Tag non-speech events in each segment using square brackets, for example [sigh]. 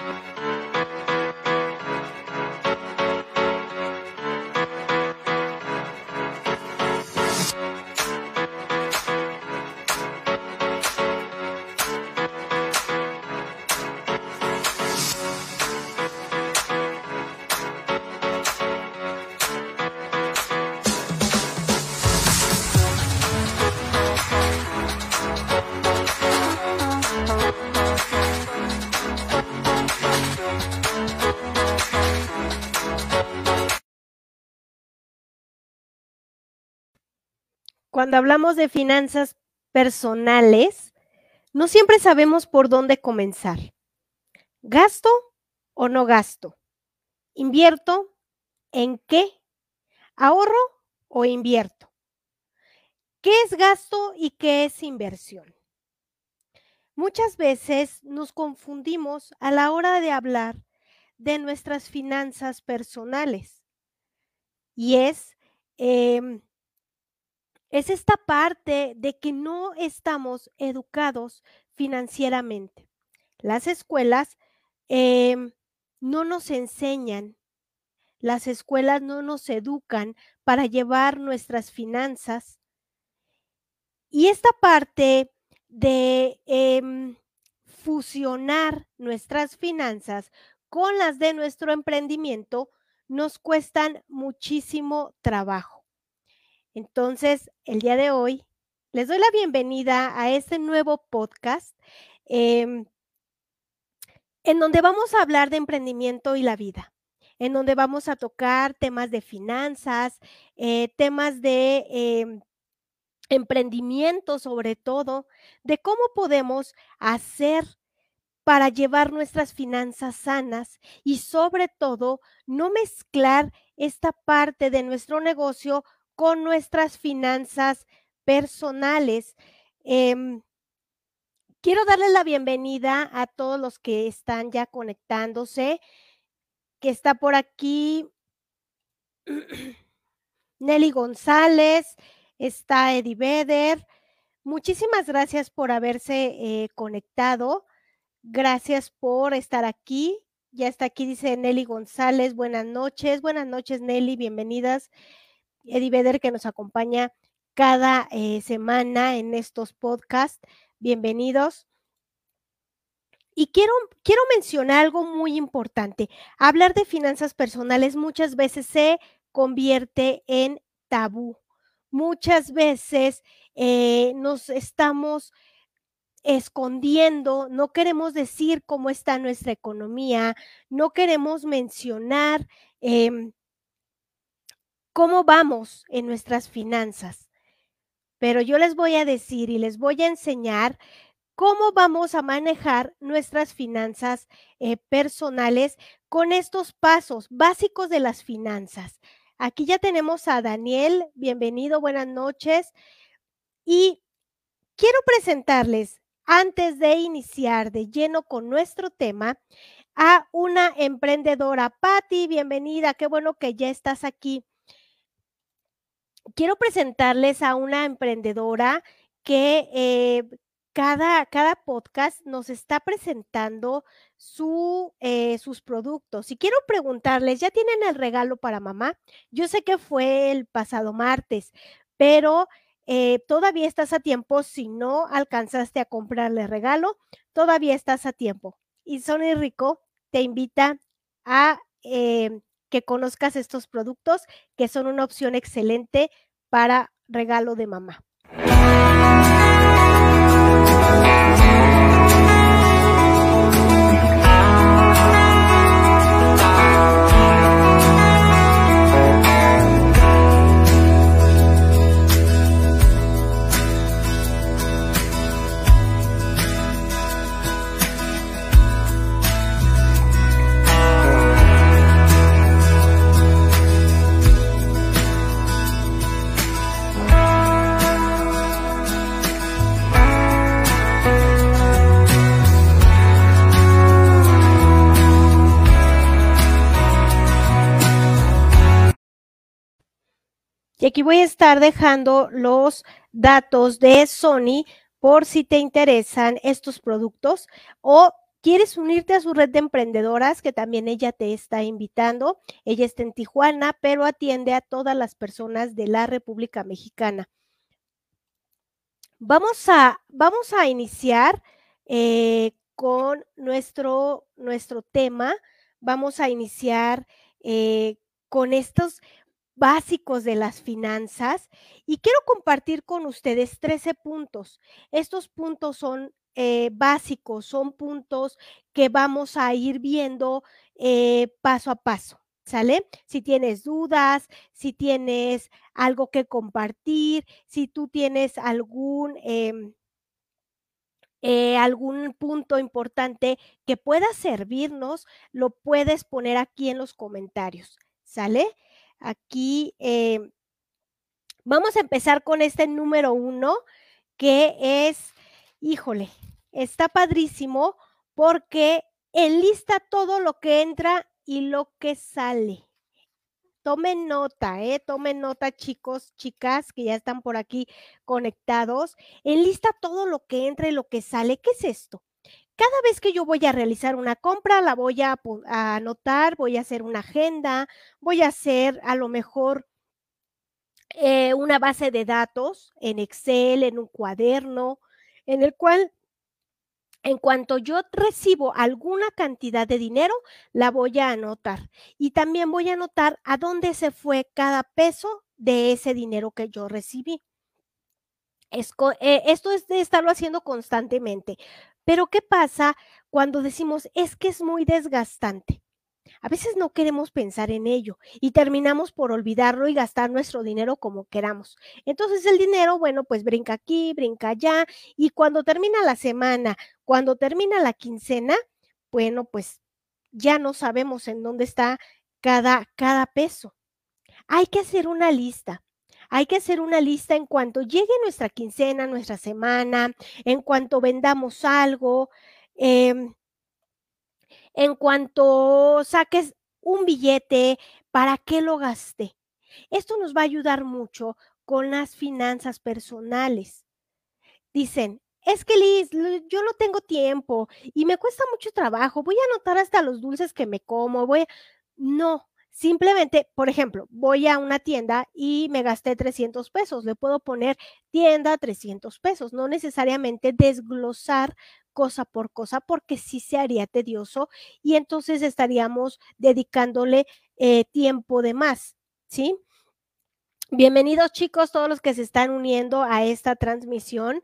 Música Cuando hablamos de finanzas personales, no siempre sabemos por dónde comenzar. ¿Gasto o no gasto? ¿Invierto en qué? ¿Ahorro o invierto? ¿Qué es gasto y qué es inversión? Muchas veces nos confundimos a la hora de hablar de nuestras finanzas personales. Y es em, es esta parte de que no estamos educados financieramente. Las escuelas em, no nos enseñan, las escuelas no nos educan para llevar nuestras finanzas. Y esta parte de em, fusionar nuestras finanzas con las de nuestro emprendimiento nos cuestan muchísimo trabajo. Entonces, el día de hoy les doy la bienvenida a este nuevo podcast em, en donde vamos a hablar de emprendimiento y la vida, en donde vamos a tocar temas de finanzas, eh, temas de em, emprendimiento sobre todo, de cómo podemos hacer para llevar nuestras finanzas sanas y sobre todo no mezclar esta parte de nuestro negocio con nuestras finanzas personales. Em, quiero darles la bienvenida a todos los que están ya conectándose, que está por aquí [clears throat] Nelly González, está Eddie Beder. Muchísimas gracias por haberse eh, conectado. Gracias por estar aquí. Ya está aquí, dice Nelly González. Buenas noches. Buenas noches, Nelly. Bienvenidas. Eddie Vedder que nos acompaña cada eh, semana en estos podcasts. Bienvenidos. Y quiero, quiero mencionar algo muy importante. Hablar de finanzas personales muchas veces se convierte en tabú. Muchas veces eh, nos estamos escondiendo, no queremos decir cómo está nuestra economía, no queremos mencionar em, cómo vamos en nuestras finanzas. Pero yo les voy a decir y les voy a enseñar cómo vamos a manejar nuestras finanzas eh, personales con estos pasos básicos de las finanzas. Aquí ya tenemos a Daniel, bienvenido, buenas noches. Y quiero presentarles, antes de iniciar de lleno con nuestro tema, a una emprendedora. Patti, bienvenida, qué bueno que ya estás aquí quiero presentarles a una emprendedora que eh, cada, cada, podcast nos está presentando su, eh, sus productos. Y quiero preguntarles, ¿ya tienen el regalo para mamá? Yo sé que fue el pasado martes, pero eh, todavía estás a tiempo. Si no alcanzaste a comprarle regalo, todavía estás a tiempo. Y Sony Rico te invita a que conozcas estos productos que son una opción excelente para regalo de mamá. Aquí voy a estar dejando los datos de Sony por si te interesan estos productos o ¿Quieres unirte a su red de emprendedoras que también ella te está invitando? Ella está en Tijuana, pero atiende a todas las personas de la República Mexicana. Vamos a, vamos a iniciar eh, con nuestro, nuestro tema. Vamos a iniciar eh, con estos básicos de las finanzas y quiero compartir con ustedes 13 puntos. Estos puntos son eh, básicos, son puntos que vamos a ir viendo eh, paso a paso. ¿Sale? Si tienes dudas, si tienes algo que compartir, si tú tienes algún, em, eh, algún punto importante que pueda servirnos, lo puedes poner aquí en los comentarios. ¿Sale? Aquí em, vamos a empezar con este número uno, que es híjole, está padrísimo porque enlista todo lo que entra y lo que sale. Tomen nota, ¿eh? Tomen nota, chicos, chicas, que ya están por aquí conectados. Enlista todo lo que entra y lo que sale. ¿Qué es esto? Cada vez que yo voy a realizar una compra, la voy a, anotar, voy a hacer una agenda, voy a hacer a lo mejor eh, una base de datos en Excel, en un cuaderno, en el cual en cuanto yo recibo alguna cantidad de dinero, la voy a anotar. Y también voy a anotar a dónde se fue cada peso de ese dinero que yo recibí. Eh, esto es de estarlo haciendo constantemente. Pero ¿qué pasa cuando decimos es que es muy desgastante? A veces no queremos pensar en ello y terminamos por olvidarlo y gastar nuestro dinero como queramos. Entonces el dinero, bueno, pues brinca aquí, brinca allá y cuando termina la semana, cuando termina la quincena, bueno, pues ya no sabemos en dónde está cada, cada peso. Hay que hacer una lista. Hay que hacer una lista en cuanto llegue nuestra quincena, nuestra semana, en cuanto vendamos algo. Eh, en cuanto saques un billete, ¿para qué lo gasté? Esto nos va a ayudar mucho con las finanzas personales. Dicen, es que Liz, yo no tengo tiempo y me cuesta mucho trabajo, voy a anotar hasta los dulces que me como, voy a... No, simplemente, por ejemplo, voy a una tienda y me gasté 300 pesos, le puedo poner tienda 300 pesos, no necesariamente desglosar cosa por cosa, porque sí se haría tedioso y entonces estaríamos dedicándole eh, tiempo de más, ¿sí? Bienvenidos chicos, todos los que se están uniendo a esta transmisión.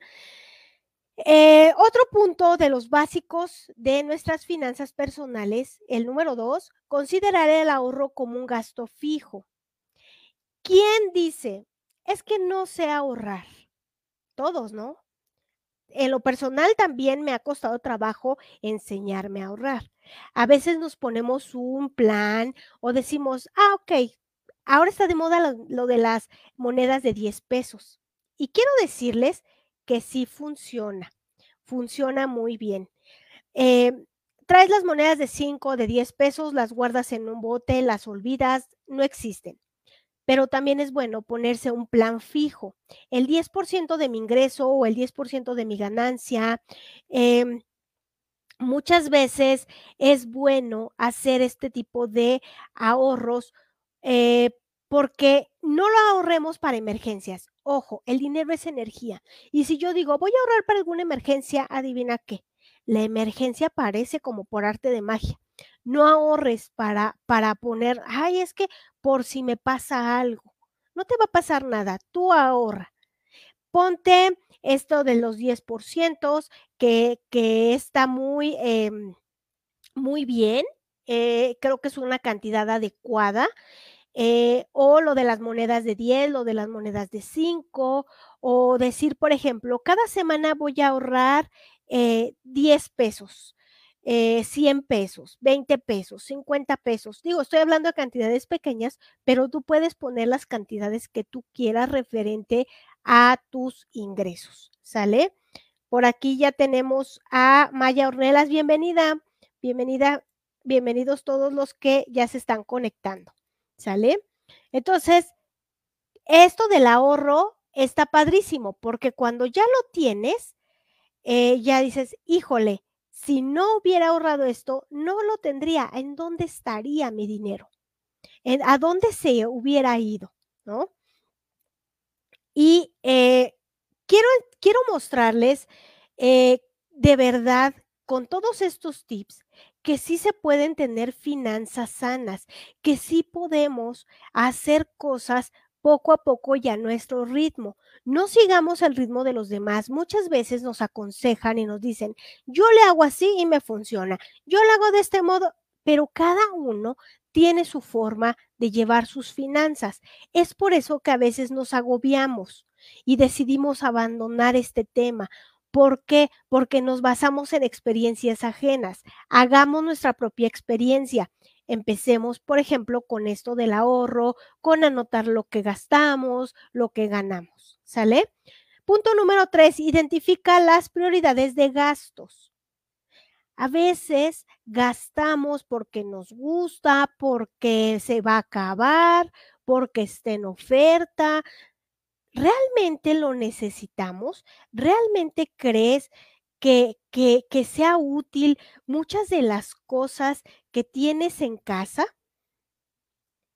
Eh, otro punto de los básicos de nuestras finanzas personales, el número dos, considerar el ahorro como un gasto fijo. ¿Quién dice? Es que no sé ahorrar. Todos, ¿no? en lo personal también me ha costado trabajo enseñarme a ahorrar. A veces nos ponemos un plan o decimos, ah, ok, ahora está de moda lo, de las monedas de 10 pesos. Y quiero decirles que sí funciona, funciona muy bien. Eh, traes las monedas de 5, de 10 pesos, las guardas en un bote, las olvidas, no existen pero también es bueno ponerse un plan fijo. El 10% de mi ingreso o el 10% de mi ganancia. Em, muchas veces es bueno hacer este tipo de ahorros eh, porque no lo ahorremos para emergencias. Ojo, el dinero es energía. Y si yo digo, voy a ahorrar para alguna emergencia, adivina qué. La emergencia parece como por arte de magia no ahorres para, para poner, ay, es que por si me pasa algo. No te va a pasar nada, tú ahorra. Ponte esto de los 10%, que, que está muy, em, muy bien, eh, creo que es una cantidad adecuada. Eh, o lo de las monedas de 10, lo de las monedas de 5, o decir, por ejemplo, cada semana voy a ahorrar 10 eh, pesos eh, 100 pesos, 20 pesos, 50 pesos. Digo, estoy hablando de cantidades pequeñas, pero tú puedes poner las cantidades que tú quieras referente a tus ingresos. ¿Sale? Por aquí ya tenemos a Maya Ornelas. Bienvenida, bienvenida, bienvenidos todos los que ya se están conectando. ¿Sale? Entonces, esto del ahorro está padrísimo porque cuando ya lo tienes, eh, ya dices, híjole, si no hubiera ahorrado esto, no lo tendría. ¿En dónde estaría mi dinero? ¿A dónde se hubiera ido? ¿No? Y eh, quiero, quiero mostrarles eh, de verdad con todos estos tips que sí se pueden tener finanzas sanas, que sí podemos hacer cosas poco a poco y a nuestro ritmo. No sigamos el ritmo de los demás. Muchas veces nos aconsejan y nos dicen, yo le hago así y me funciona, yo le hago de este modo, pero cada uno tiene su forma de llevar sus finanzas. Es por eso que a veces nos agobiamos y decidimos abandonar este tema ¿Por qué? Porque nos basamos en experiencias ajenas. Hagamos nuestra propia experiencia. Empecemos, por ejemplo, con esto del ahorro, con anotar lo que gastamos, lo que ganamos. ¿Sale? Punto número tres, identifica las prioridades de gastos. A veces gastamos porque nos gusta, porque se va a acabar, porque está en oferta. ¿Realmente lo necesitamos? ¿Realmente crees que, que, sea útil muchas de las cosas que tienes en casa?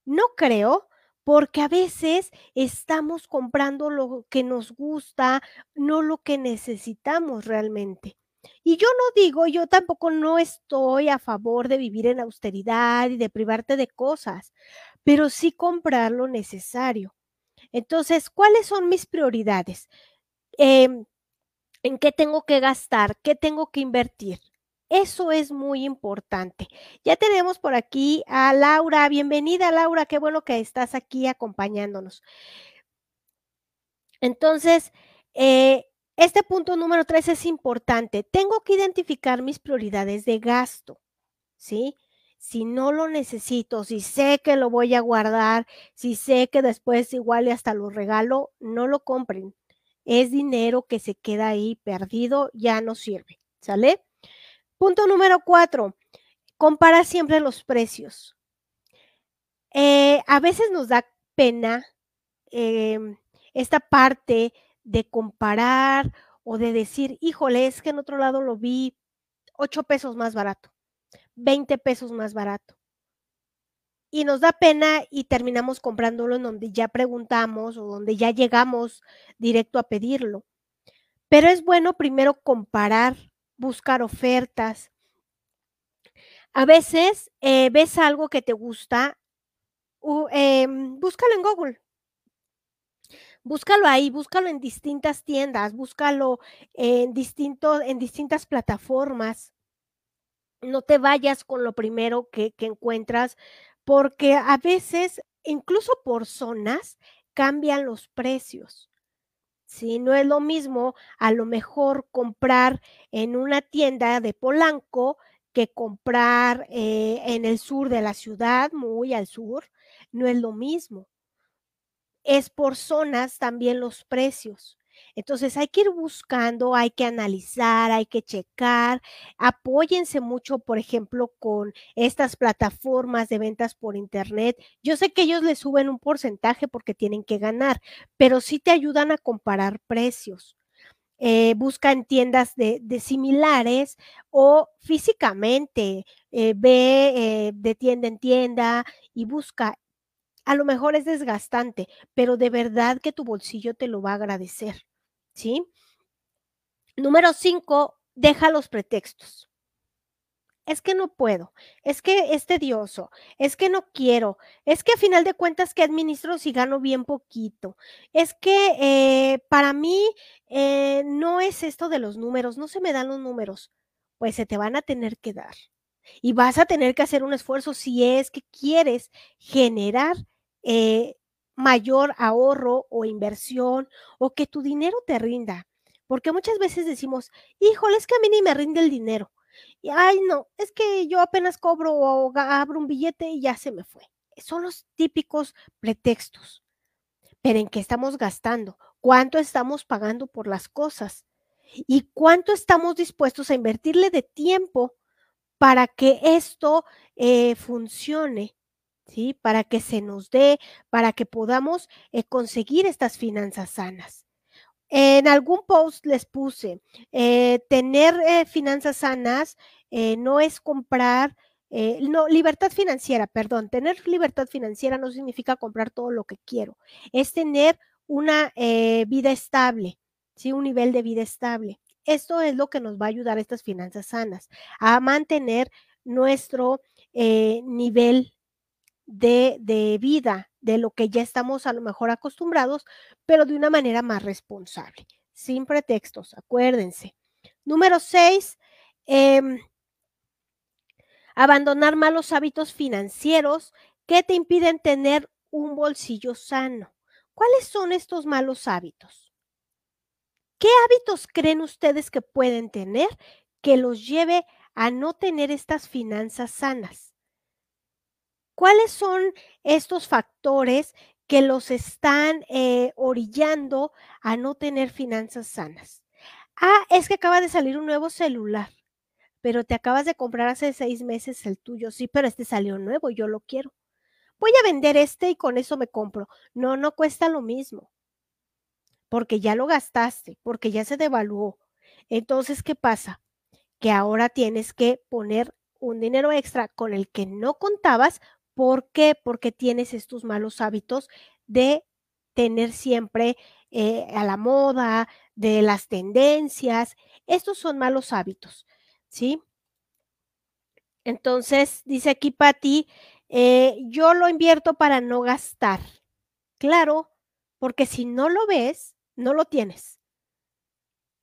No creo, porque a veces estamos comprando lo que nos gusta, no lo que necesitamos realmente. Y yo no digo, yo tampoco no estoy a favor de vivir en austeridad y de privarte de cosas, pero sí comprar lo necesario. Entonces, ¿cuáles son mis prioridades? Em, ¿En qué tengo que gastar? ¿Qué tengo que invertir? Eso es muy importante. Ya tenemos por aquí a Laura. Bienvenida, Laura. Qué bueno que estás aquí acompañándonos. Entonces, eh, este punto número tres es importante. Tengo que identificar mis prioridades de gasto, ¿sí? Si no lo necesito, si sé que lo voy a guardar, si sé que después igual y hasta lo regalo, no lo compren. Es dinero que se queda ahí perdido, ya no sirve. ¿Sale? Punto número cuatro, compara siempre los precios. Eh, a veces nos da pena em, esta parte de comparar o de decir, híjole, es que en otro lado lo vi ocho pesos más barato. 20 pesos más barato. Y nos da pena y terminamos comprándolo en donde ya preguntamos o donde ya llegamos directo a pedirlo. Pero es bueno primero comparar, buscar ofertas. A veces eh, ves algo que te gusta, em, búscalo en Google. Búscalo ahí, búscalo en distintas tiendas, búscalo en, distinto, en distintas plataformas no te vayas con lo primero que, encuentras, porque a veces, incluso por zonas, cambian los precios. Si no es lo mismo a lo mejor comprar en una tienda de Polanco que comprar eh, en el sur de la ciudad, muy al sur, no es lo mismo. Es por zonas también los precios. Entonces hay que ir buscando, hay que analizar, hay que checar. Apóyense mucho, por ejemplo, con estas plataformas de ventas por Internet. Yo sé que ellos les suben un porcentaje porque tienen que ganar, pero sí te ayudan a comparar precios. Eh, busca en tiendas de, similares o físicamente, eh, ve eh, de tienda en tienda y busca. A lo mejor es desgastante, pero de verdad que tu bolsillo te lo va a agradecer. ¿Sí? Número cinco, deja los pretextos. Es que no puedo, es que es tedioso, es que no quiero, es que a final de cuentas que administro si gano bien poquito, es que eh, para mí eh, no es esto de los números, no se me dan los números, pues se te van a tener que dar. Y vas a tener que hacer un esfuerzo si es que quieres generar eh, mayor ahorro o inversión o que tu dinero te rinda. Porque muchas veces decimos, híjole, es que a mí ni me rinde el dinero. Y, ay, no, es que yo apenas cobro o abro un billete y ya se me fue. Son los típicos pretextos. Pero ¿en qué estamos gastando? ¿Cuánto estamos pagando por las cosas? ¿Y cuánto estamos dispuestos a invertirle de tiempo para que esto eh, funcione? ¿Sí? Para que se nos dé, para que podamos eh, conseguir estas finanzas sanas. En algún post les puse, eh, tener eh, finanzas sanas no es comprar, no, libertad financiera, perdón, tener libertad financiera no significa comprar todo lo que quiero, es tener una vida estable, ¿sí? un nivel de vida estable. Esto es lo que nos va a ayudar a estas finanzas sanas, a mantener nuestro nivel de, de vida, de lo que ya estamos a lo mejor acostumbrados, pero de una manera más responsable, sin pretextos, acuérdense. Número seis, em, abandonar malos hábitos financieros que te impiden tener un bolsillo sano. ¿Cuáles son estos malos hábitos? ¿Qué hábitos creen ustedes que pueden tener que los lleve a no tener estas finanzas sanas? ¿Cuáles son estos factores que los están eh, orillando a no tener finanzas sanas? Ah, es que acaba de salir un nuevo celular, pero te acabas de comprar hace seis meses el tuyo. Sí, pero este salió nuevo, yo lo quiero. Voy a vender este y con eso me compro. No, no cuesta lo mismo, porque ya lo gastaste, porque ya se devaluó. Entonces, ¿qué pasa? Que ahora tienes que poner un dinero extra con el que no contabas ¿Por qué? Porque tienes estos malos hábitos de tener siempre eh, a la moda, de las tendencias. Estos son malos hábitos, ¿sí? Entonces, dice aquí Patti, eh, yo lo invierto para no gastar. Claro, porque si no lo ves, no lo tienes.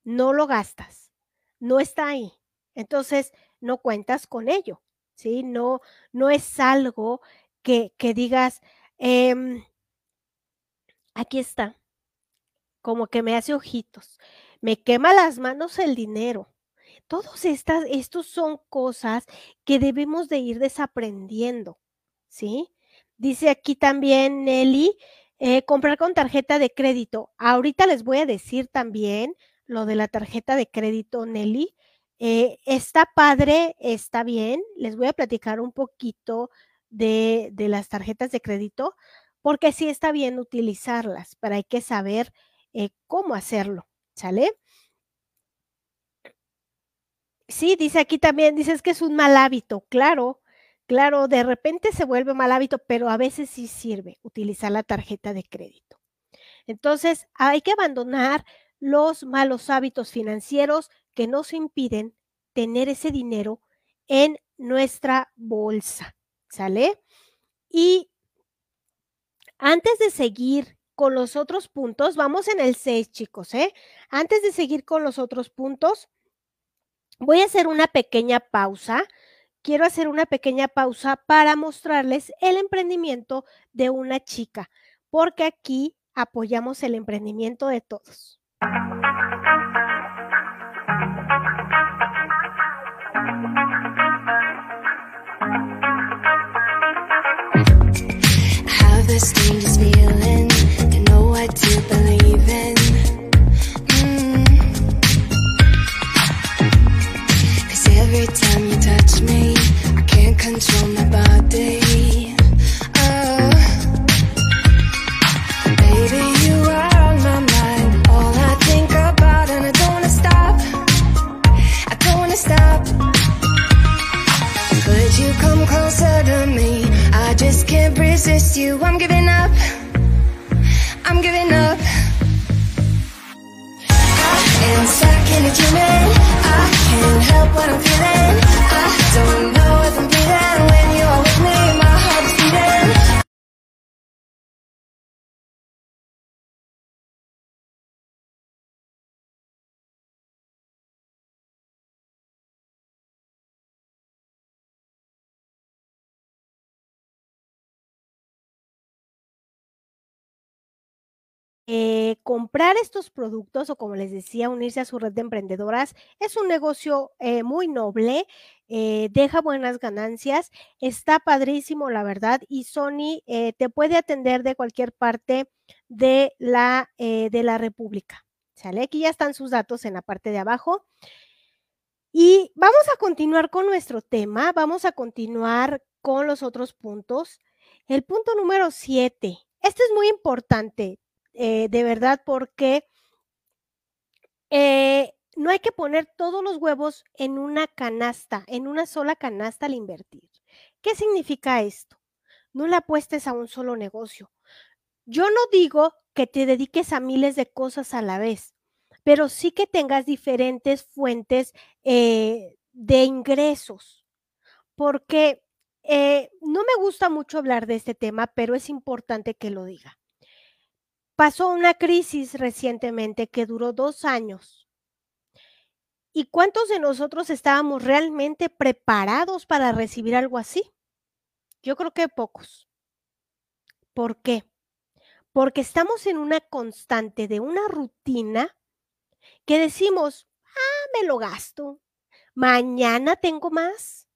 No lo gastas. No está ahí. Entonces, no cuentas con ello. ¿Sí? No, no es algo que, que digas, em, aquí está, como que me hace ojitos, me quema las manos el dinero. Todos estas, estos son cosas que debemos de ir desaprendiendo, ¿sí? Dice aquí también Nelly, eh, comprar con tarjeta de crédito. Ahorita les voy a decir también lo de la tarjeta de crédito, Nelly, eh, está padre, está bien. Les voy a platicar un poquito de, las tarjetas de crédito, porque sí está bien utilizarlas, pero hay que saber eh, cómo hacerlo, ¿sale? Sí, dice aquí también, dices que es un mal hábito, claro, claro, de repente se vuelve mal hábito, pero a veces sí sirve utilizar la tarjeta de crédito. Entonces, hay que abandonar los malos hábitos financieros que nos impiden tener ese dinero en nuestra bolsa, ¿sale? Y antes de seguir con los otros puntos, vamos en el 6, chicos, ¿eh? Antes de seguir con los otros puntos, voy a hacer una pequeña pausa. Quiero hacer una pequeña pausa para mostrarles el emprendimiento de una chica, porque aquí apoyamos el emprendimiento de todos. This feeling. To know what to believe help what I'm feeling. I don't know if I'm breathing when you are with me. My heart is beating. Eh, comprar estos productos o como les decía, unirse a su red de emprendedoras es un negocio eh, muy noble, eh, deja buenas ganancias, está padrísimo la verdad y Sony te puede atender de cualquier parte de la, de la República. ¿Sale? Aquí ya están sus datos en la parte de abajo. Y vamos a continuar con nuestro tema, vamos a continuar con los otros puntos. El punto número siete, este es muy importante. Eh, de verdad porque Eh, no hay que poner todos los huevos en una canasta, en una sola canasta al invertir. ¿Qué significa esto? No le apuestes a un solo negocio. Yo no digo que te dediques a miles de cosas a la vez, pero sí que tengas diferentes fuentes eh, de ingresos, porque no me gusta mucho hablar de este tema, pero es importante que lo diga. Pasó una crisis recientemente que duró dos años. ¿Y cuántos de nosotros estábamos realmente preparados para recibir algo así? Yo creo que pocos. ¿Por qué? Porque estamos en una constante de una rutina que decimos, ah, me lo gasto, mañana tengo más.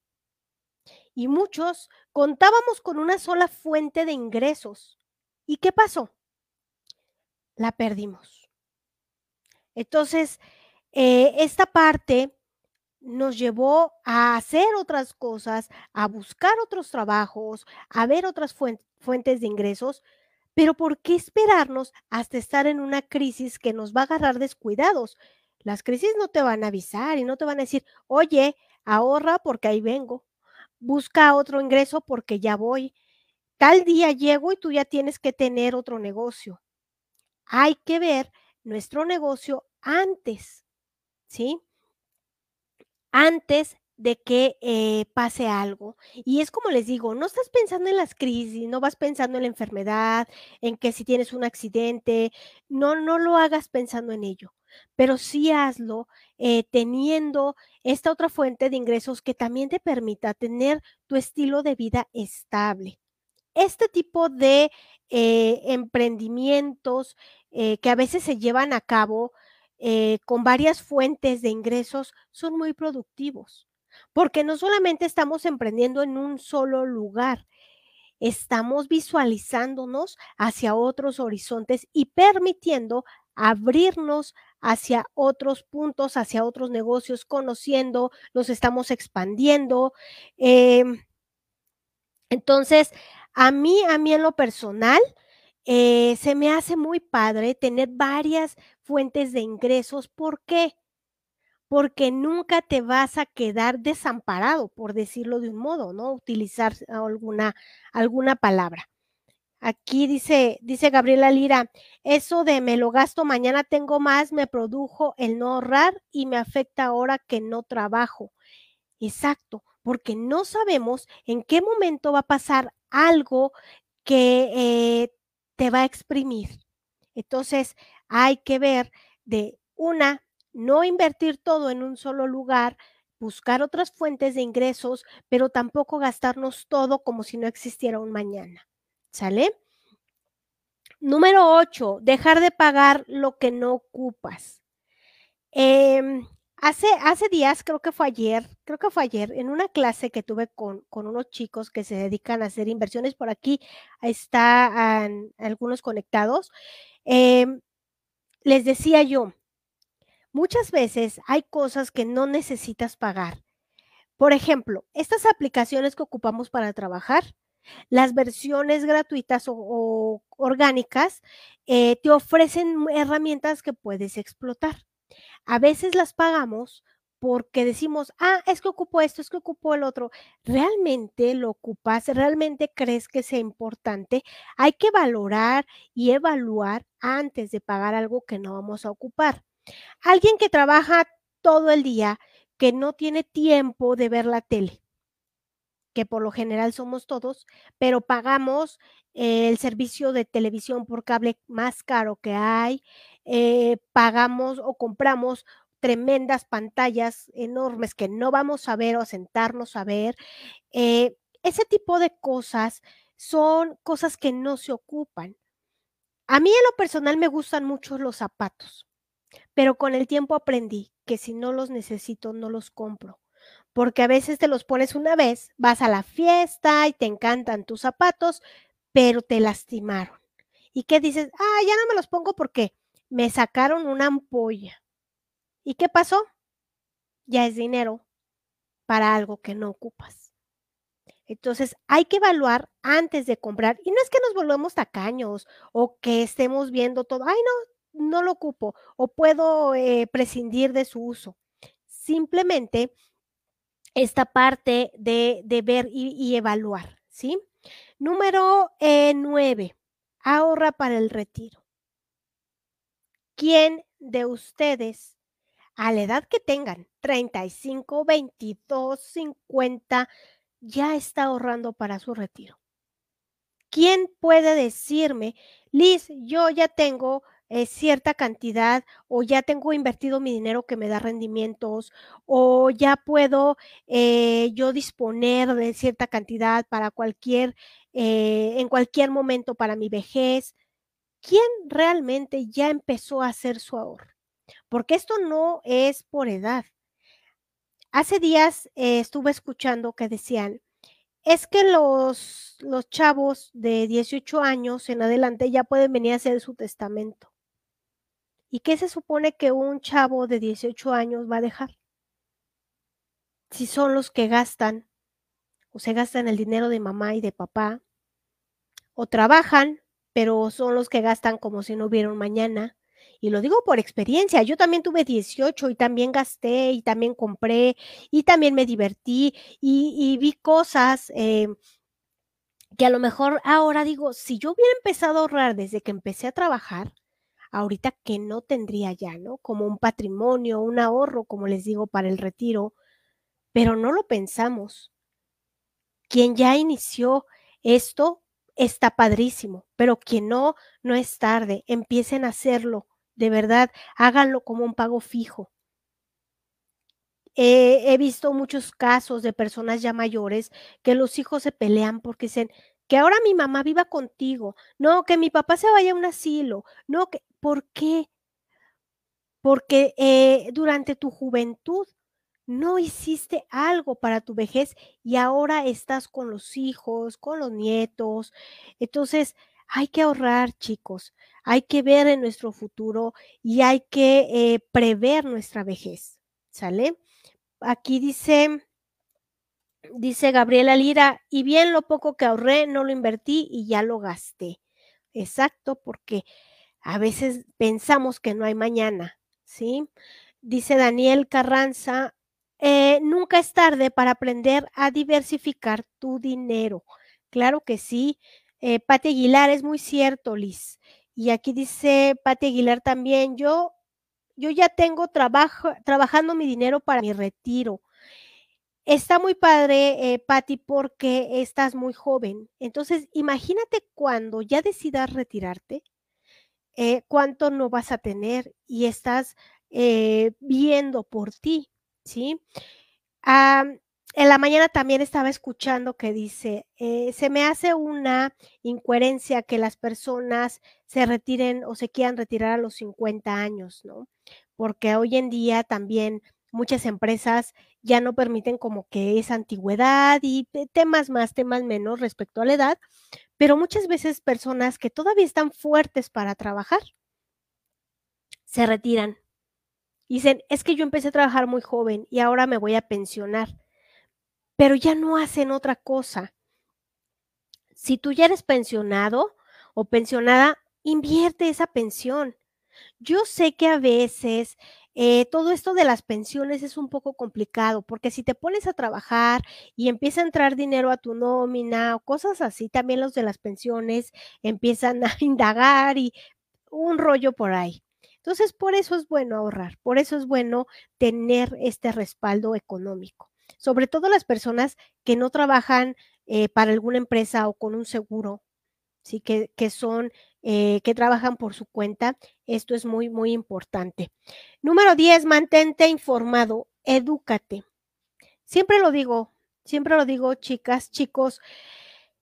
Y muchos contábamos con una sola fuente de ingresos. ¿Y qué pasó? La perdimos. Entonces, eh, esta parte nos llevó a hacer otras cosas, a buscar otros trabajos, a ver otras fuentes de ingresos, pero ¿por qué esperarnos hasta estar en una crisis que nos va a agarrar descuidados? Las crisis no te van a avisar y no te van a decir, oye, ahorra porque ahí vengo, busca otro ingreso porque ya voy, tal día llego y tú ya tienes que tener otro negocio hay que ver nuestro negocio antes, ¿sí? Antes de que eh, pase algo. Y es como les digo, no estás pensando en las crisis, no vas pensando en la enfermedad, en que si tienes un accidente, no, no lo hagas pensando en ello, pero sí hazlo eh, teniendo esta otra fuente de ingresos que también te permita tener tu estilo de vida estable. Este tipo de eh, emprendimientos eh, que a veces se llevan a cabo eh, con varias fuentes de ingresos son muy productivos, porque no solamente estamos emprendiendo en un solo lugar, estamos visualizándonos hacia otros horizontes y permitiendo abrirnos hacia otros puntos, hacia otros negocios, conociendo, nos estamos expandiendo. Em, entonces, a mí, a mí en lo personal, eh, se me hace muy padre tener varias fuentes de ingresos. ¿Por qué? Porque nunca te vas a quedar desamparado, por decirlo de un modo, ¿no? Utilizar alguna, alguna palabra. Aquí dice, dice Gabriela Lira, eso de me lo gasto, mañana tengo más, me produjo el no ahorrar y me afecta ahora que no trabajo. Exacto, porque no sabemos en qué momento va a pasar algo que eh, te va a exprimir. Entonces, hay que ver de una, no invertir todo en un solo lugar, buscar otras fuentes de ingresos, pero tampoco gastarnos todo como si no existiera un mañana. ¿Sale? Número 8, dejar de pagar lo que no ocupas. Eh, Hace, días, creo que fue ayer, creo que fue ayer, en una clase que tuve con, con unos chicos que se dedican a hacer inversiones, por aquí están algunos conectados, em, les decía yo, muchas veces hay cosas que no necesitas pagar. Por ejemplo, estas aplicaciones que ocupamos para trabajar, las versiones gratuitas o, orgánicas eh, te ofrecen herramientas que puedes explotar. A veces las pagamos porque decimos, ah, es que ocupo esto, es que ocupo el otro. ¿Realmente lo ocupas? ¿Realmente crees que sea importante? Hay que valorar y evaluar antes de pagar algo que no vamos a ocupar. Alguien que trabaja todo el día, que no tiene tiempo de ver la tele, que por lo general somos todos, pero pagamos el servicio de televisión por cable más caro que hay, eh, pagamos o compramos tremendas pantallas enormes que no vamos a ver o sentarnos a ver. Eh, ese tipo de cosas son cosas que no se ocupan. A mí en lo personal me gustan mucho los zapatos, pero con el tiempo aprendí que si no los necesito, no los compro. Porque a veces te los pones una vez, vas a la fiesta y te encantan tus zapatos, pero te lastimaron. ¿Y qué dices? Ah, ya no me los pongo porque me sacaron una ampolla. ¿Y qué pasó? Ya es dinero para algo que no ocupas. Entonces hay que evaluar antes de comprar. Y no es que nos volvemos tacaños o que estemos viendo todo. Ay, no, no lo ocupo o puedo eh, prescindir de su uso. Simplemente esta parte de, ver y, evaluar, ¿sí? Número eh, nueve, ahorra para el retiro. ¿Quién de ustedes, a la edad que tengan, 35, 22, 50, ya está ahorrando para su retiro? ¿Quién puede decirme, Liz, yo ya tengo eh, cierta cantidad o ya tengo invertido mi dinero que me da rendimientos o ya puedo eh, yo disponer de cierta cantidad para cualquier, eh, en cualquier momento para mi vejez. ¿Quién realmente ya empezó a hacer su ahorro? Porque esto no es por edad. Hace días estuve escuchando que decían, es que los, los chavos de 18 años en adelante ya pueden venir a hacer su testamento. ¿Y qué se supone que un chavo de 18 años va a dejar? Si son los que gastan o se gastan el dinero de mamá y de papá, o trabajan, pero son los que gastan como si no hubiera un mañana. Y lo digo por experiencia, yo también tuve 18 y también gasté y también compré y también me divertí y, vi cosas eh, que a lo mejor ahora digo, si yo hubiera empezado a ahorrar desde que empecé a trabajar, ahorita que no tendría ya, ¿no? Como un patrimonio, un ahorro, como les digo, para el retiro, pero no lo pensamos. Quien ya inició esto está padrísimo, pero quien no, no es tarde, empiecen a hacerlo, de verdad, háganlo como un pago fijo. he visto muchos casos de personas ya mayores que los hijos se pelean porque dicen, que ahora mi mamá viva contigo, no, que mi papá se vaya a un asilo, no, que, ¿por qué? Porque eh, durante tu juventud no hiciste algo para tu vejez y ahora estás con los hijos, con los nietos. Entonces, hay que ahorrar, chicos, hay que ver en nuestro futuro y hay que eh, prever nuestra vejez, ¿sale? Aquí dice, Dice Gabriela Lira, y bien lo poco que ahorré, no lo invertí y ya lo gasté. Exacto, porque a veces pensamos que no hay mañana, ¿sí? Dice Daniel Carranza, eh, nunca es tarde para aprender a diversificar tu dinero. Claro que sí. Eh, Pati Aguilar, es muy cierto, Liz. Y aquí dice Pati Aguilar también, yo, yo ya tengo trabajo, trabajando mi dinero para mi retiro. Está muy padre, eh, porque estás muy joven. Entonces, imagínate cuando ya decidas retirarte, eh, cuánto no vas a tener y estás eh, viendo por ti, ¿sí? en la mañana también estaba escuchando que dice, eh, se me hace una incoherencia que las personas se retiren o se quieran retirar a los 50 años, ¿no? Porque hoy en día también muchas empresas ya no permiten como que esa antigüedad y temas más, temas menos respecto a la edad, pero muchas veces personas que todavía están fuertes para trabajar se retiran. Dicen, es que yo empecé a trabajar muy joven y ahora me voy a pensionar, pero ya no hacen otra cosa. Si tú ya eres pensionado o pensionada, invierte esa pensión. Yo sé que a veces eh, todo esto de las pensiones es un poco complicado porque si te pones a trabajar y empieza a entrar dinero a tu nómina o cosas así, también los de las pensiones empiezan a [laughs] indagar y un rollo por ahí. Entonces, por eso es bueno ahorrar, por eso es bueno tener este respaldo económico, sobre todo las personas que no trabajan eh, para alguna empresa o con un seguro, sí, que, que son eh, que trabajan por su cuenta. Esto es muy, muy importante. Número 10, mantente informado, edúcate. Siempre lo digo, siempre lo digo, chicas, chicos,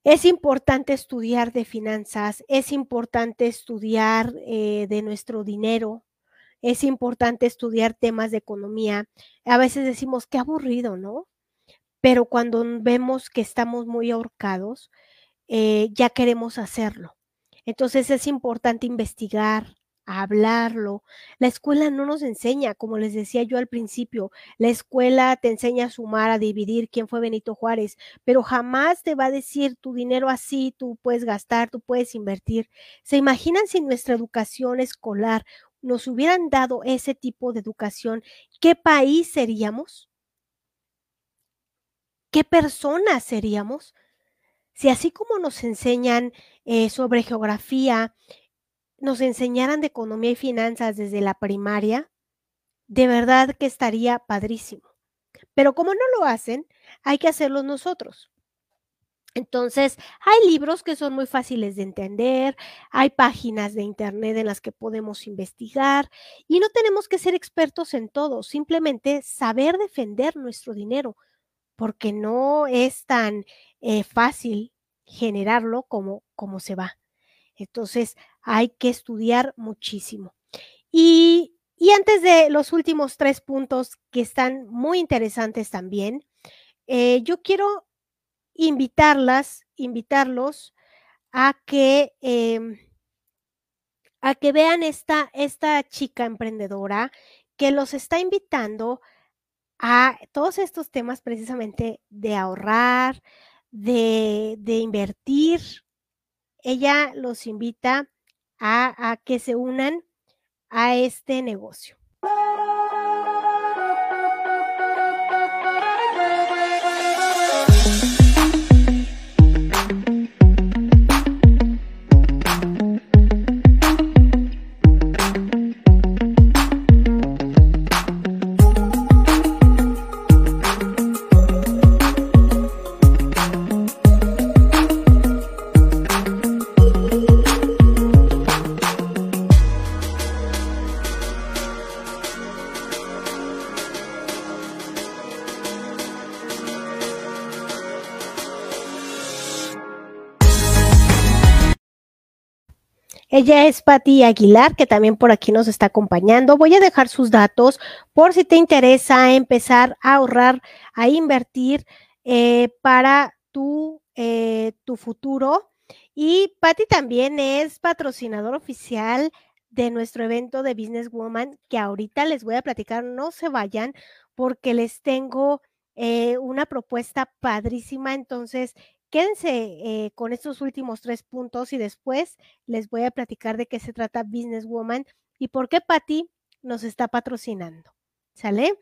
es importante estudiar de finanzas, es importante estudiar eh, de nuestro dinero, es importante estudiar temas de economía. A veces decimos, qué aburrido, ¿no? Pero cuando vemos que estamos muy ahorcados, eh, ya queremos hacerlo. Entonces es importante investigar, hablarlo. La escuela no nos enseña, como les decía yo al principio, la escuela te enseña a sumar, a dividir quién fue Benito Juárez, pero jamás te va a decir tu dinero así, tú puedes gastar, tú puedes invertir. ¿Se imaginan si nuestra educación escolar nos hubieran dado ese tipo de educación, qué país seríamos? ¿Qué personas seríamos? Si así como nos enseñan eh, sobre geografía, nos enseñaran de economía y finanzas desde la primaria, de verdad que estaría padrísimo. Pero como no lo hacen, hay que hacerlo nosotros. Entonces, hay libros que son muy fáciles de entender, hay páginas de internet en las que podemos investigar y no tenemos que ser expertos en todo, simplemente saber defender nuestro dinero, porque no es tan eh, fácil generarlo como, como se va. Entonces, hay que estudiar muchísimo. Y, antes de los últimos tres puntos que están muy interesantes también, eh, yo quiero invitarlas, invitarlos a que, em, a que vean esta, esta chica emprendedora que los está invitando a todos estos temas precisamente de ahorrar, de, de invertir. Ella los invita a, que se unan a este negocio. Ella es Patti Aguilar, que también por aquí nos está acompañando. Voy a dejar sus datos por si te interesa empezar a ahorrar, a invertir eh, para tu, eh, tu futuro. Y Patti también es patrocinador oficial de nuestro evento de Business Woman, que ahorita les voy a platicar. No se vayan porque les tengo eh, una propuesta padrísima. Entonces, Quédense eh, con estos últimos tres puntos y después les voy a platicar de qué se trata Business Woman y por qué Patty nos está patrocinando. ¿Sale?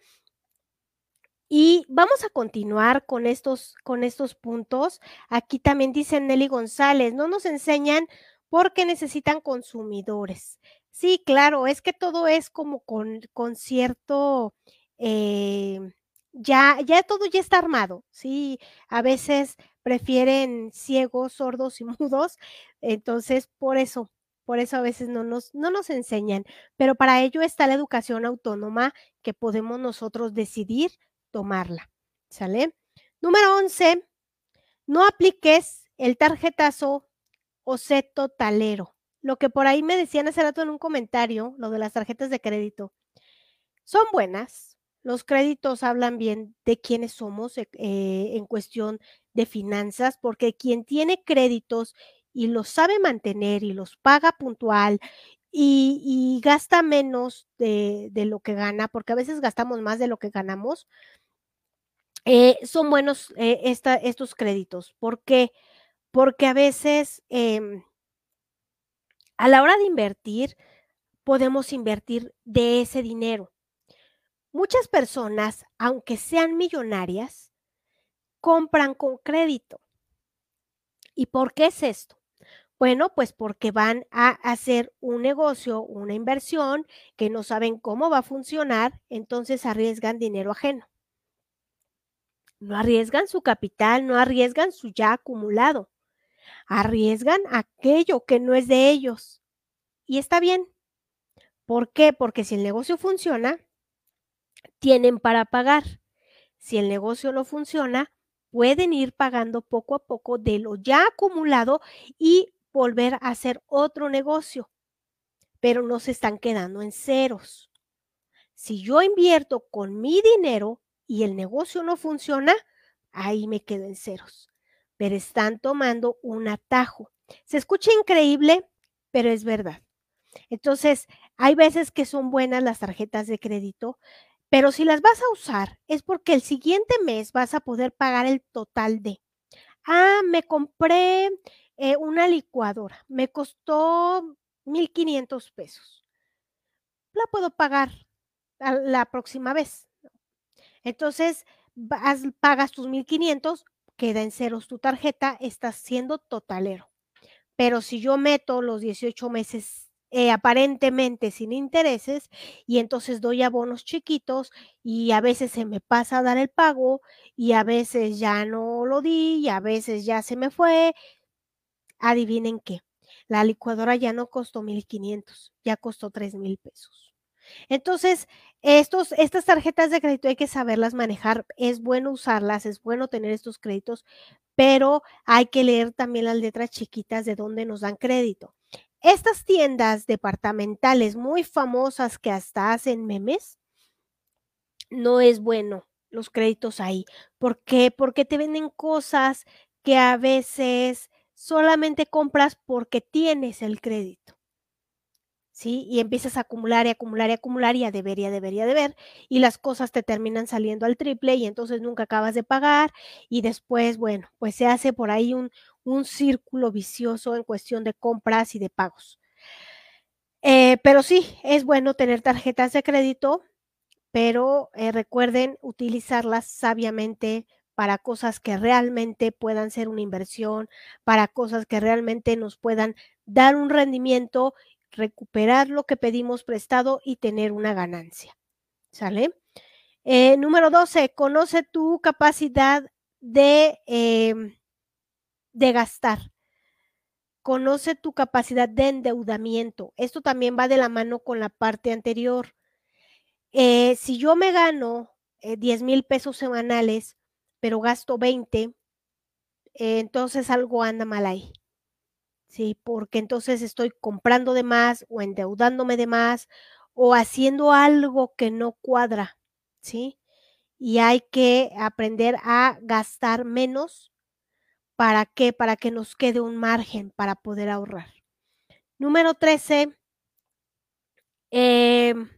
Y vamos a continuar con estos, con estos puntos. Aquí también dice Nelly González, no nos enseñan porque necesitan consumidores. Sí, claro, es que todo es como con, con cierto, eh, ya, ya todo ya está armado, sí, a veces prefieren ciegos, sordos y [laughs] mudos. Entonces, por eso, por eso a veces no nos, no nos enseñan. Pero para ello está la educación autónoma que podemos nosotros decidir tomarla. ¿Sale? Número 11, no apliques el tarjetazo o set totalero. Lo que por ahí me decían hace rato en un comentario, lo de las tarjetas de crédito, son buenas, los créditos hablan bien de quiénes somos eh, en cuestión de finanzas, porque quien tiene créditos y los sabe mantener y los paga puntual y, gasta menos de, lo que gana, porque a veces gastamos más de lo que ganamos, eh, son buenos estos créditos. ¿Por qué? Porque a veces em, a la hora de invertir, podemos invertir de ese dinero. Muchas personas, aunque sean millonarias, compran con crédito. ¿Y por qué es esto? Bueno, pues porque van a hacer un negocio, una inversión que no saben cómo va a funcionar, entonces arriesgan dinero ajeno. No arriesgan su capital, no arriesgan su ya acumulado. Arriesgan aquello que no es de ellos. Y está bien. ¿Por qué? Porque si el negocio funciona, tienen para pagar. Si el negocio no funciona, pueden ir pagando poco a poco de lo ya acumulado y volver a hacer otro negocio, pero no se están quedando en ceros. Si yo invierto con mi dinero y el negocio no funciona, ahí me quedo en ceros, pero están tomando un atajo. Se escucha increíble, pero es verdad. Entonces, hay veces que son buenas las tarjetas de crédito, pero si las vas a usar es porque el siguiente mes vas a poder pagar el total de, ah, me compré eh, una licuadora, me costó 1,500 pesos. La puedo pagar la próxima vez. Entonces, vas, pagas tus 1,500, queda en ceros tu tarjeta, estás siendo totalero. Pero si yo meto los 18 meses eh, aparentemente sin intereses y entonces doy abonos chiquitos y a veces se me pasa a dar el pago y a veces ya no lo di y a veces ya se me fue. Adivinen qué, la licuadora ya no costó 1,500, ya costó 3,000 pesos. Entonces, estos, estas tarjetas de crédito hay que saberlas manejar, es bueno usarlas, es bueno tener estos créditos, pero hay que leer también las letras chiquitas de dónde nos dan crédito. Estas tiendas departamentales muy famosas que hasta hacen memes, no es bueno los créditos ahí. ¿Por qué? Porque te venden cosas que a veces solamente compras porque tienes el crédito. ¿Sí? Y empiezas a acumular y acumular y acumular y a deber y a deber y a deber y las cosas te terminan saliendo al triple y entonces nunca acabas de pagar y después, bueno, pues se hace por ahí un, un círculo vicioso en cuestión de compras y de pagos. Eh, pero sí, es bueno tener tarjetas de crédito, pero eh, recuerden utilizarlas sabiamente para cosas que realmente puedan ser una inversión, para cosas que realmente nos puedan dar un rendimiento, recuperar lo que pedimos prestado y tener una ganancia. ¿Sale? Eh, número 12, conoce tu capacidad de em, de gastar. Conoce tu capacidad de endeudamiento. Esto también va de la mano con la parte anterior. Eh, si yo me gano 10 eh, mil pesos semanales, pero gasto 20, eh, entonces algo anda mal ahí. Sí, porque entonces estoy comprando de más o endeudándome de más o haciendo algo que no cuadra, ¿sí? Y hay que aprender a gastar menos ¿Para qué? Para que nos quede un margen para poder ahorrar. Número 13, em,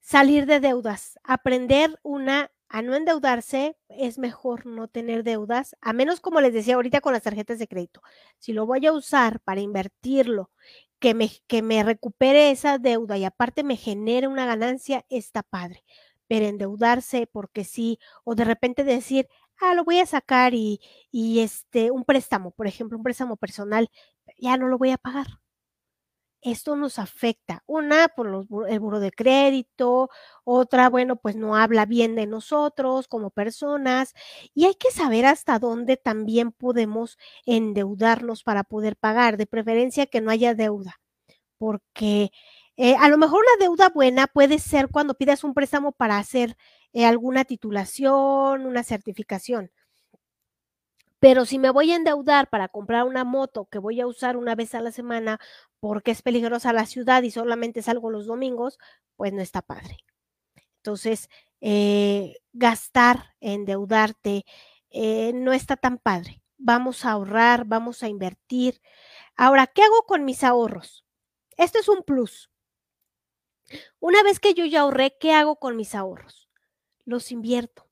salir de deudas. Aprender una a no endeudarse es mejor no tener deudas, a menos como les decía ahorita con las tarjetas de crédito. Si lo voy a usar para invertirlo, que me, que me recupere esa deuda y aparte me genere una ganancia, está padre. Pero endeudarse porque sí, o de repente decir, ah, lo voy a sacar y, este, un préstamo, por ejemplo, un préstamo personal, ya no lo voy a pagar. Esto nos afecta. Una, por el buro de crédito, otra, bueno, pues no habla bien de nosotros como personas. Y hay que saber hasta dónde también podemos endeudarnos para poder pagar, de preferencia que no haya deuda, porque eh, a lo mejor la deuda buena puede ser cuando pidas un préstamo para hacer eh, alguna titulación, una certificación. Pero si me voy a endeudar para comprar una moto que voy a usar una vez a la semana porque es peligrosa la ciudad y solamente salgo los domingos, pues no está padre. Entonces, eh, gastar, endeudarte, eh, no está tan padre. Vamos a ahorrar, vamos a invertir. Ahora, ¿qué hago con mis ahorros? Esto es un plus. Una vez que yo ya ahorré, ¿qué hago con mis ahorros? Los invierto.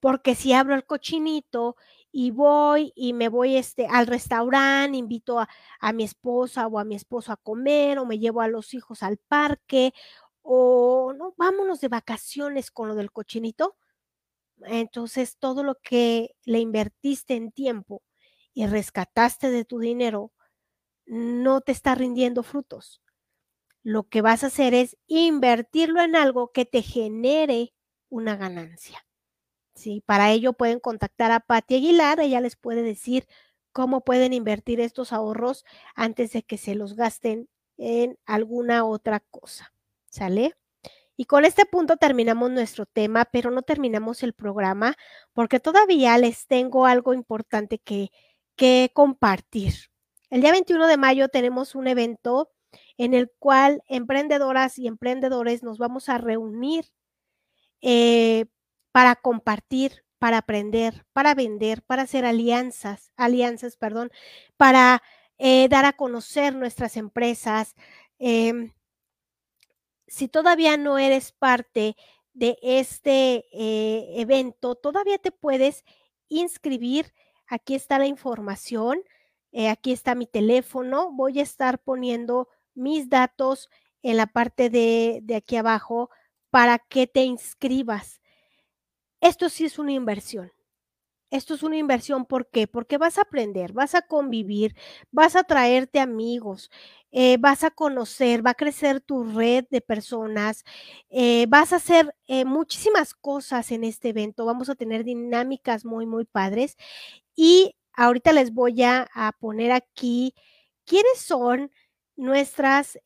Porque si abro el cochinito y voy y me voy este, al restaurante, invito a, a, mi esposa o a mi esposo a comer o me llevo a los hijos al parque o no, vámonos de vacaciones con lo del cochinito. Entonces todo lo que le invertiste en tiempo y rescataste de tu dinero no te está rindiendo frutos. Lo que vas a hacer es invertirlo en algo que te genere una ganancia. ¿sí? Para ello pueden contactar a Patti Aguilar, ella les puede decir cómo pueden invertir estos ahorros antes de que se los gasten en alguna otra cosa. ¿Sale? Y con este punto terminamos nuestro tema, pero no terminamos el programa porque todavía les tengo algo importante que, que compartir. El día 21 de mayo tenemos un evento en el cual emprendedoras y emprendedores nos vamos a reunir eh, para compartir, para aprender, para vender, para hacer alianzas, alianzas, perdón, para eh, dar a conocer nuestras empresas, Em, si todavía no eres parte de este eh, evento, todavía te puedes inscribir. Aquí está la información, aquí está mi teléfono. Voy a estar poniendo mis datos en la parte de, de aquí abajo para que te inscribas. Esto sí es una inversión. Esto es una inversión, ¿por qué? Porque vas a aprender, vas a convivir, vas a traerte amigos, eh, vas a conocer, va a crecer tu red de personas, eh, vas a hacer eh, muchísimas cosas en este evento, vamos a tener dinámicas muy, muy padres. Y ahorita les voy a, a poner aquí quiénes son nuestras...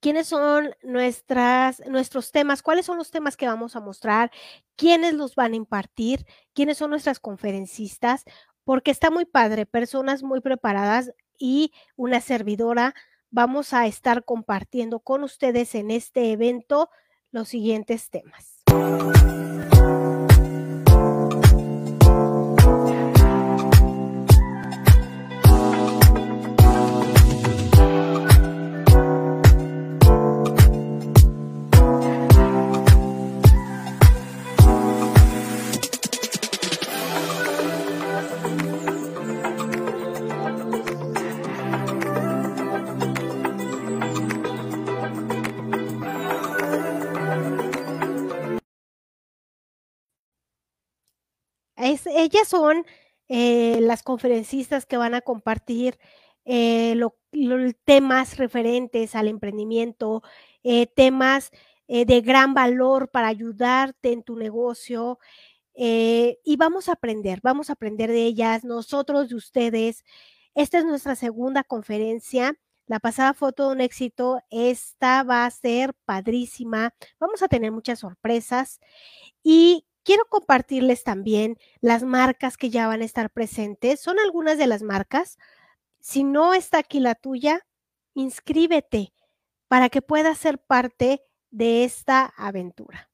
Quiénes son nuestros temas, cuáles son los temas que vamos a mostrar, quiénes los van a impartir, quiénes son nuestras conferencistas, porque está muy padre, personas muy preparadas y una servidora. Vamos a estar compartiendo con ustedes en este evento los siguientes temas. Ellas son eh, las conferencistas que van a compartir eh, temas referentes al emprendimiento, eh, temas de gran valor para ayudarte en tu negocio. y vamos a aprender, vamos a aprender de ellas, nosotros de ustedes. Esta es nuestra segunda conferencia. La pasada fue todo un éxito. Esta va a ser padrísima. Vamos a tener muchas sorpresas. Y quiero compartirles también las marcas que ya van a estar presentes. Son algunas de las marcas. Si no está aquí la tuya, inscríbete para que puedas ser parte de esta aventura.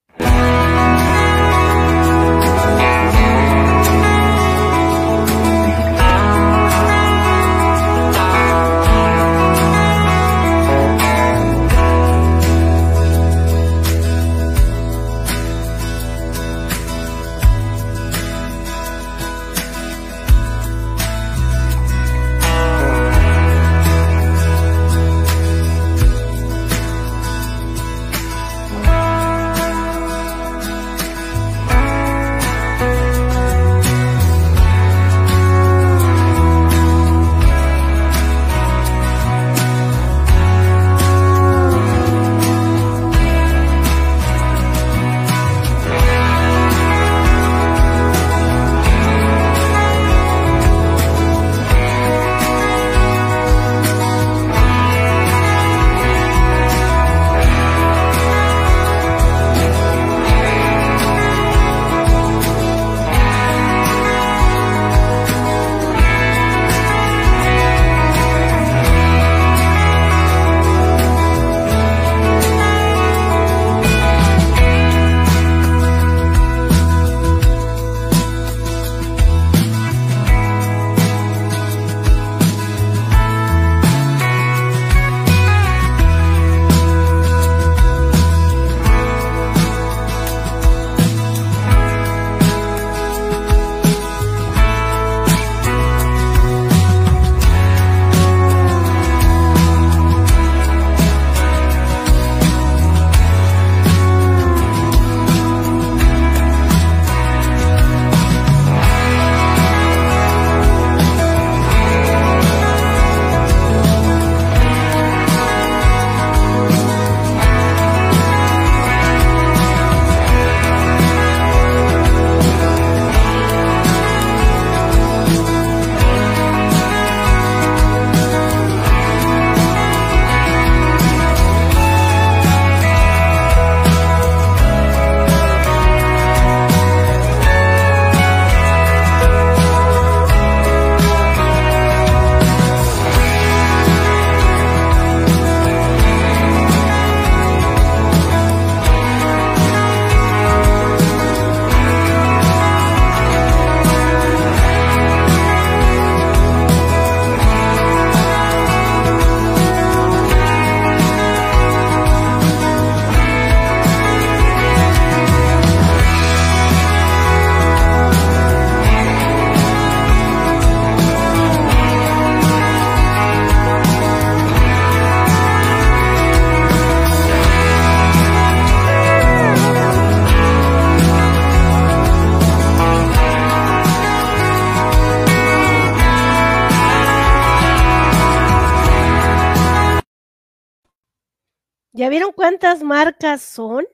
Marcas son?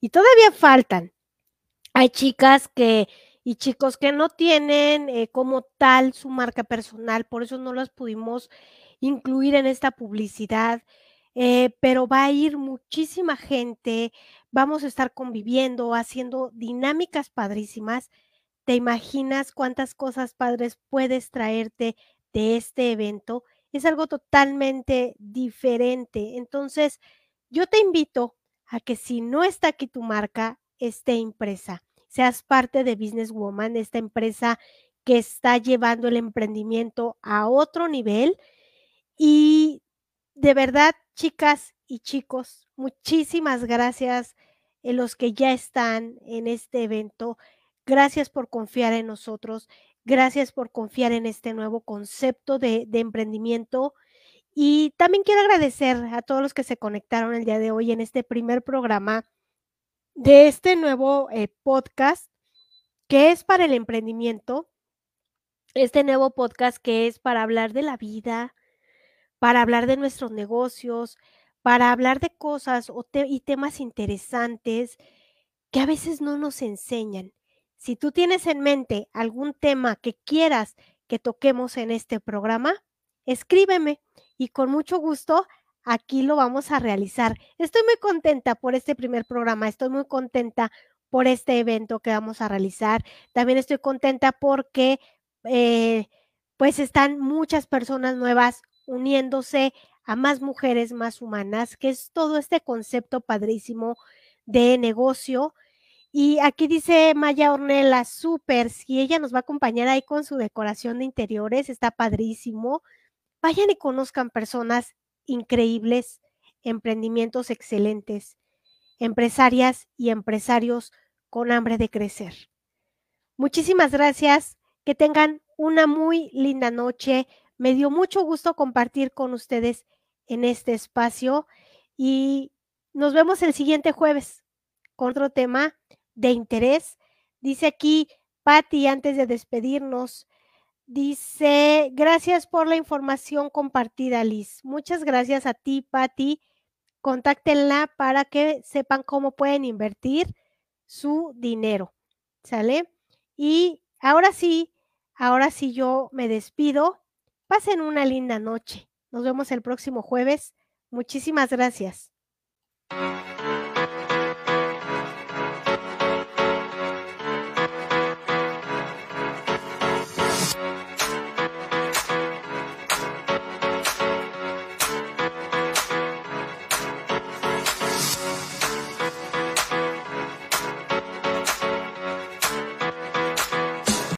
Y todavía faltan. Hay chicas que y chicos que no tienen eh, como tal su marca personal, por eso no las pudimos incluir en esta publicidad, eh, pero va a ir muchísima gente, vamos a estar conviviendo, haciendo dinámicas padrísimas. ¿Te imaginas cuántas cosas padres puedes traerte de este evento? Es algo totalmente diferente. Entonces, yo te invito a que si no está aquí tu marca, esté impresa seas parte de Business Woman, esta empresa que está llevando el emprendimiento a otro nivel. Y de verdad, chicas y chicos, muchísimas gracias a los que ya están en este evento. Gracias por confiar en nosotros. Gracias por confiar en este nuevo concepto de, de, emprendimiento. Y también quiero agradecer a todos los que se conectaron el día de hoy en este primer programa de este nuevo eh, podcast que es para el emprendimiento, este nuevo podcast que es para hablar de la vida, para hablar de nuestros negocios, para hablar de cosas y temas interesantes que a veces no nos enseñan. Si tú tienes en mente algún tema que quieras que toquemos en este programa, escríbeme y con mucho gusto aquí lo vamos a realizar. Estoy muy contenta por este primer programa, estoy muy contenta por este evento que vamos a realizar. También estoy contenta porque eh, pues están muchas personas nuevas uniéndose a más mujeres más humanas, que es todo este concepto padrísimo de negocio. Y aquí dice Maya Ornella, súper, si ella nos va a acompañar ahí con su decoración de interiores, está padrísimo. Vayan y conozcan personas increíbles, emprendimientos excelentes, empresarias y empresarios con hambre de crecer. Muchísimas gracias, que tengan una muy linda noche. Me dio mucho gusto compartir con ustedes en este espacio y nos vemos el siguiente jueves con otro tema de interés. Dice aquí Patti, antes de despedirnos, Dice, gracias por la información compartida, Liz. Muchas gracias a ti, Patti. Contáctenla para que sepan cómo pueden invertir su dinero. ¿Sale? Y ahora sí, ahora sí yo me despido. Pasen una linda noche. Nos vemos el próximo jueves. Muchísimas gracias.